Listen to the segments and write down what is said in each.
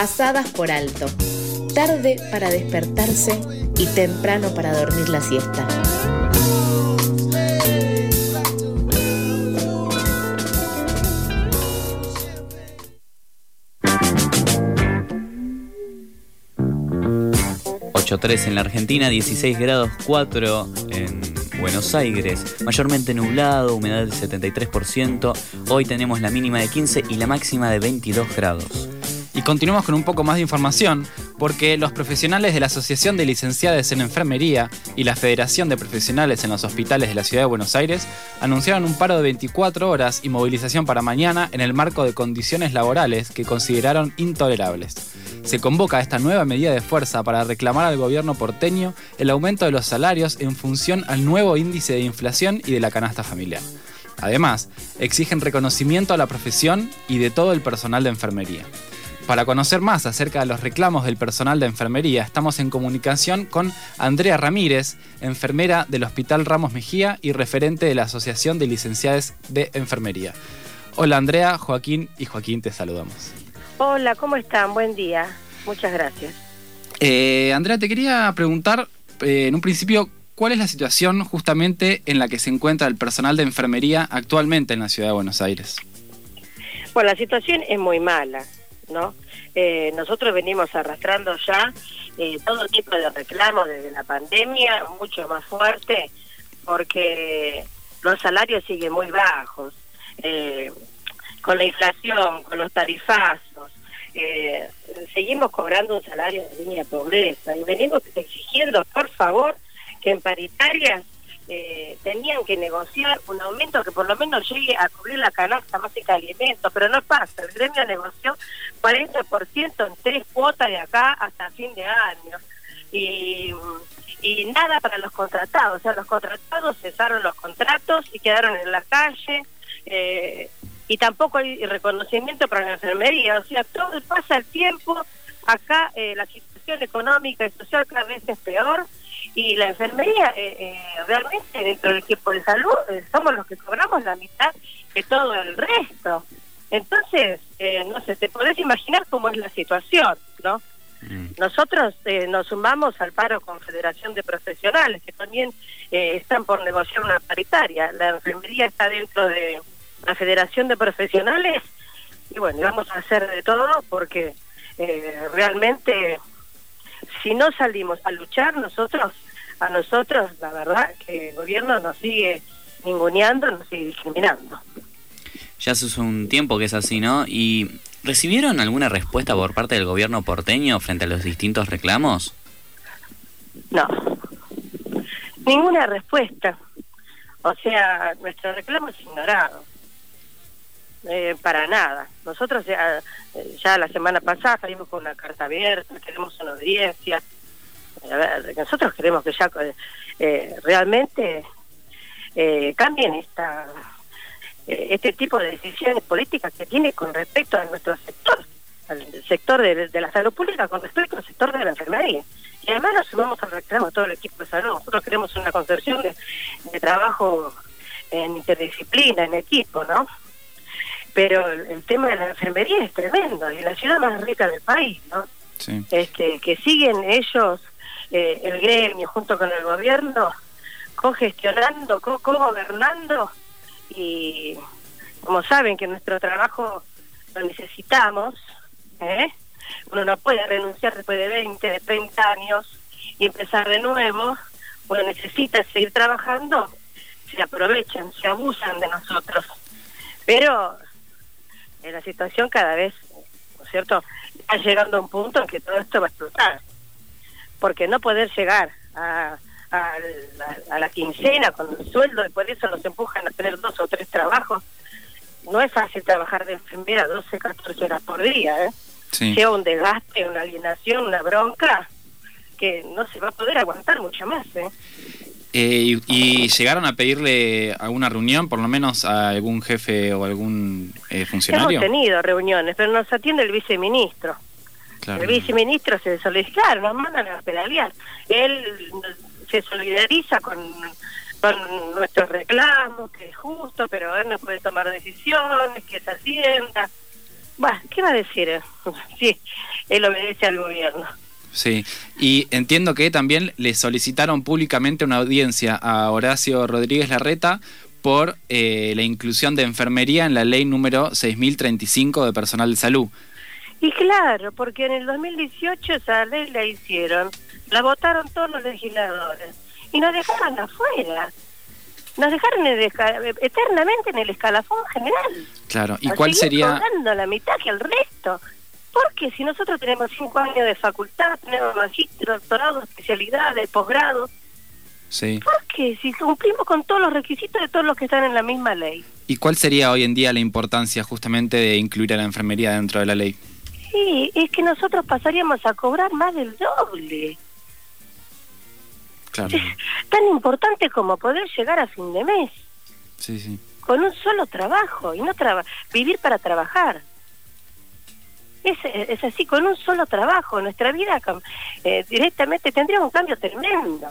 pasadas por alto, tarde para despertarse y temprano para dormir la siesta. 3 en la Argentina, 16 grados 4 en Buenos Aires, mayormente nublado, humedad del 73%, hoy tenemos la mínima de 15 y la máxima de 22 grados. Y continuamos con un poco más de información, porque los profesionales de la Asociación de Licenciadas en Enfermería y la Federación de Profesionales en los Hospitales de la Ciudad de Buenos Aires anunciaron un paro de 24 horas y movilización para mañana en el marco de condiciones laborales que consideraron intolerables. Se convoca esta nueva medida de fuerza para reclamar al gobierno porteño el aumento de los salarios en función al nuevo índice de inflación y de la canasta familiar. Además, exigen reconocimiento a la profesión y de todo el personal de enfermería. Para conocer más acerca de los reclamos del personal de enfermería, estamos en comunicación con Andrea Ramírez, enfermera del Hospital Ramos Mejía y referente de la Asociación de Licenciadas de Enfermería. Hola Andrea, Joaquín y Joaquín, te saludamos. Hola, ¿cómo están? Buen día. Muchas gracias. Eh, Andrea, te quería preguntar eh, en un principio, ¿cuál es la situación justamente en la que se encuentra el personal de enfermería actualmente en la ciudad de Buenos Aires? Bueno, la situación es muy mala. ¿No? Eh, nosotros venimos arrastrando ya eh, todo tipo de reclamos desde la pandemia, mucho más fuerte, porque los salarios siguen muy bajos. Eh, con la inflación, con los tarifazos, seguimos cobrando un salario de línea de pobreza y venimos exigiendo, por favor, que en paritarias eh, tenían que negociar un aumento que por lo menos llegue a cubrir la canasta básica de alimentos, pero no pasa. El gremio negoció 40% en tres cuotas de acá hasta fin de año. Y, y nada para los contratados. O sea, los contratados cesaron los contratos y quedaron en la calle. Eh, y tampoco hay reconocimiento para la enfermería. O sea, todo pasa el tiempo. Acá eh, la situación económica y social cada vez es peor y la enfermería eh, eh, realmente dentro del equipo de salud eh, somos los que cobramos la mitad de todo el resto. Entonces, no sé, te podés imaginar cómo es la situación, ¿no? Mm. Nosotros nos sumamos al paro con Federación de Profesionales, que también están por negociar una paritaria. La enfermería está dentro de la Federación de Profesionales y bueno, vamos a hacer de todo porque realmente si no salimos a luchar nosotros, a nosotros, la verdad que el gobierno nos sigue ninguneando, nos sigue discriminando. Ya hace un tiempo que es así, ¿no? ¿Y recibieron alguna respuesta por parte del gobierno porteño frente a los distintos reclamos? No, ninguna respuesta. O sea, nuestro reclamo es ignorado. Eh, para nada. Nosotros ya, ya la semana pasada salimos con una carta abierta, queremos una audiencia. A ver, nosotros queremos que ya eh, realmente eh, cambien esta este tipo de decisiones políticas que tiene con respecto a nuestro sector, al sector de, la salud pública, con respecto al sector de la enfermería. Y además nos sumamos al reclamo a todo el equipo de salud. Nosotros queremos una concepción de, de trabajo en interdisciplina, en equipo, ¿no? Pero el, tema de la enfermería es tremendo, y la ciudad más rica del país, ¿no? Este, que siguen ellos, eh, el gremio, junto con el gobierno, cogestionando, co-gobernando, y como saben que nuestro trabajo lo necesitamos, ¿eh? uno no puede renunciar después de 20, de 30 años y empezar de nuevo, uno necesita seguir trabajando, se aprovechan, se abusan de nosotros. Pero en la situación cada vez, ¿no es cierto?, está llegando a un punto en que todo esto va a explotar. Porque no poder llegar a, a, la, quincena con el sueldo y por eso nos empujan a tener dos o tres trabajos, no es fácil trabajar de enfermera 12, 14 horas por día, ¿eh? Sea un desgaste, una alienación, una bronca, que no se va a poder aguantar mucho más, ¿eh? Eh, y, llegaron a pedirle alguna reunión, por lo menos a algún jefe o algún eh, funcionario? Hemos tenido reuniones, pero nos atiende el viceministro. El viceministro se solidariza, nos mandan a pedalear. Él se solidariza con, con nuestros reclamos, que es justo, pero él no puede tomar decisiones, que se hacienda. Bueno, ¿qué va a decir? Sí, él obedece al gobierno. Sí, y entiendo que también le solicitaron públicamente una audiencia a Horacio Rodríguez Larreta por eh, la inclusión de enfermería en la ley número 6035 de personal de salud. Y claro, porque en el 2018 esa ley la hicieron, la votaron todos los legisladores y nos dejaron afuera. Nos dejaron eternamente en el escalafón general. Claro, ¿y cuál sería...? la mitad que el resto. Porque si nosotros tenemos cinco años de facultad, tenemos magistro, doctorado, especialidades, posgrado, Sí. ¿por qué? Si cumplimos con todos los requisitos de todos los que están en la misma ley. ¿Y cuál sería hoy en día la importancia justamente de incluir a la enfermería dentro de la ley? Sí, es que nosotros pasaríamos a cobrar más del doble. Claro. Es tan importante como poder llegar a fin de mes Sí, sí. con un solo trabajo y no traba vivir para trabajar. Es, es así, con un solo trabajo. Nuestra vida eh, directamente tendría un cambio tremendo.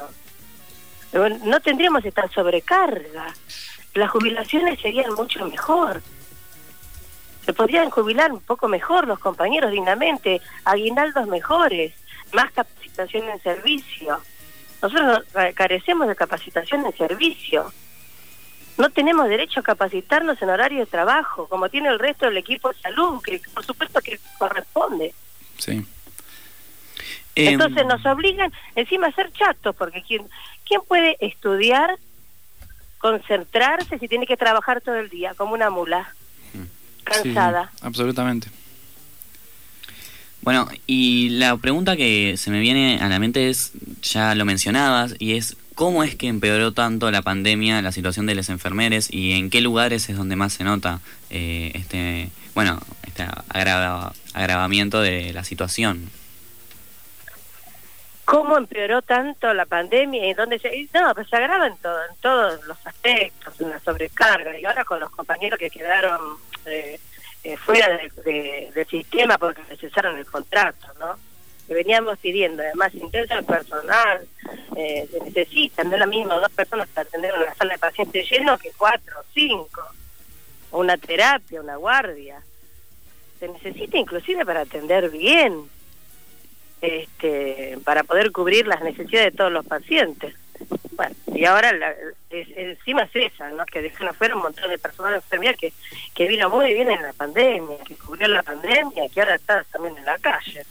No tendríamos esta sobrecarga. Las jubilaciones serían mucho mejor. Se podrían jubilar un poco mejor los compañeros dignamente, aguinaldos mejores, más capacitación en servicio. Nosotros carecemos de capacitación en servicio. No tenemos derecho a capacitarnos en horario de trabajo, como tiene el resto del equipo de salud, que por supuesto que corresponde. Sí. Em, Entonces nos obligan encima a ser chatos, porque ¿quién, ¿quién puede estudiar, concentrarse si tiene que trabajar todo el día como una mula? Cansada. Sí, absolutamente. Bueno, y la pregunta que se me viene a la mente es, ya lo mencionabas, y es cómo es que empeoró tanto la pandemia, la situación de los enfermeros y en qué lugares es donde más se nota eh, este, bueno, este agrava- agravamiento de la situación. ¿Cómo empeoró tanto la pandemia y dónde se... No, pues se agrava en, todo, en todos los aspectos, en la sobrecarga. Y ahora con los compañeros que quedaron eh, eh, fuera de- de- del sistema porque cesaron el contrato, ¿no? Que veníamos pidiendo, además, intenso el personal, eh, se necesitan, no es lo mismo dos personas para atender una sala de pacientes lleno que cuatro o cinco. Una terapia, una guardia. Se necesita inclusive para atender bien este, para poder cubrir las necesidades de todos los pacientes. Bueno, y ahora la- encima es esa, ¿no? que dejan afuera un montón de personal enfermera que, que vino muy bien en la pandemia, que cubrió la pandemia, que ahora está también en la calle.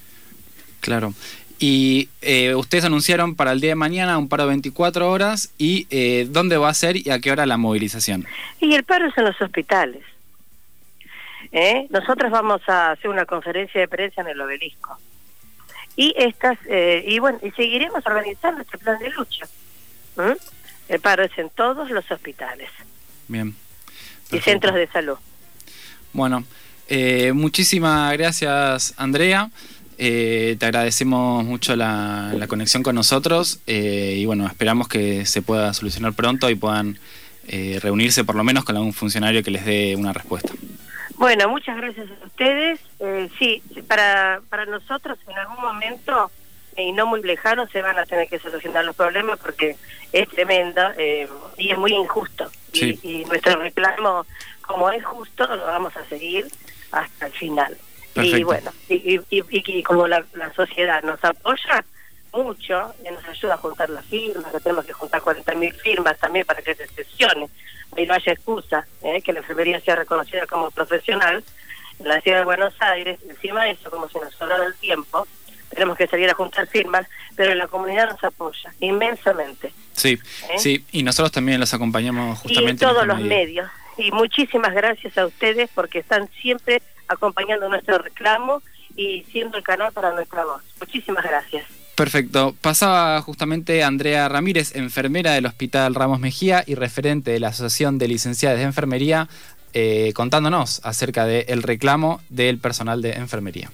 Claro. Y eh, ustedes anunciaron para el día de mañana un paro de 24 horas y eh, dónde va a ser y a qué hora la movilización. Y el paro es en los hospitales. ¿Eh? Nosotros vamos a hacer una conferencia de prensa en el obelisco. Y estas eh, y bueno, y seguiremos organizando este plan de lucha. ¿Mm? El paro es en todos los hospitales Bien. y centros de salud. Bueno, eh, muchísimas gracias Andrea. Eh, te agradecemos mucho la, la conexión con nosotros eh, y bueno, esperamos que se pueda solucionar pronto y puedan eh, reunirse por lo menos con algún funcionario que les dé una respuesta. Bueno, muchas gracias a ustedes. Eh, sí, para, para nosotros en algún momento, eh, y no muy lejano, se van a tener que solucionar los problemas porque es tremendo y es muy injusto. Y-. Y, nuestro reclamo, como es justo, lo vamos a seguir hasta el final. Y bueno, y, y, y- y como la, la sociedad nos apoya mucho y nos ayuda a juntar las firmas, que tenemos que juntar 40.000 firmas también para que se sesione y no haya excusa, ¿eh? que la enfermería sea reconocida como profesional en la ciudad de Buenos Aires, encima de eso, como si nos sobrara el tiempo, tenemos que salir a juntar firmas, pero la comunidad nos apoya inmensamente. Sí, ¿Eh? sí, y nosotros también los acompañamos Y en justamente en todos esta los medios. Y muchísimas gracias a ustedes porque están siempre acompañando nuestro reclamo y siendo el canal para nuestra voz. Muchísimas gracias. Perfecto. Pasaba justamente Andrea Ramírez, enfermera del Hospital Ramos Mejía y referente de la Asociación de Licenciadas de Enfermería, eh, contándonos acerca del reclamo del personal de enfermería.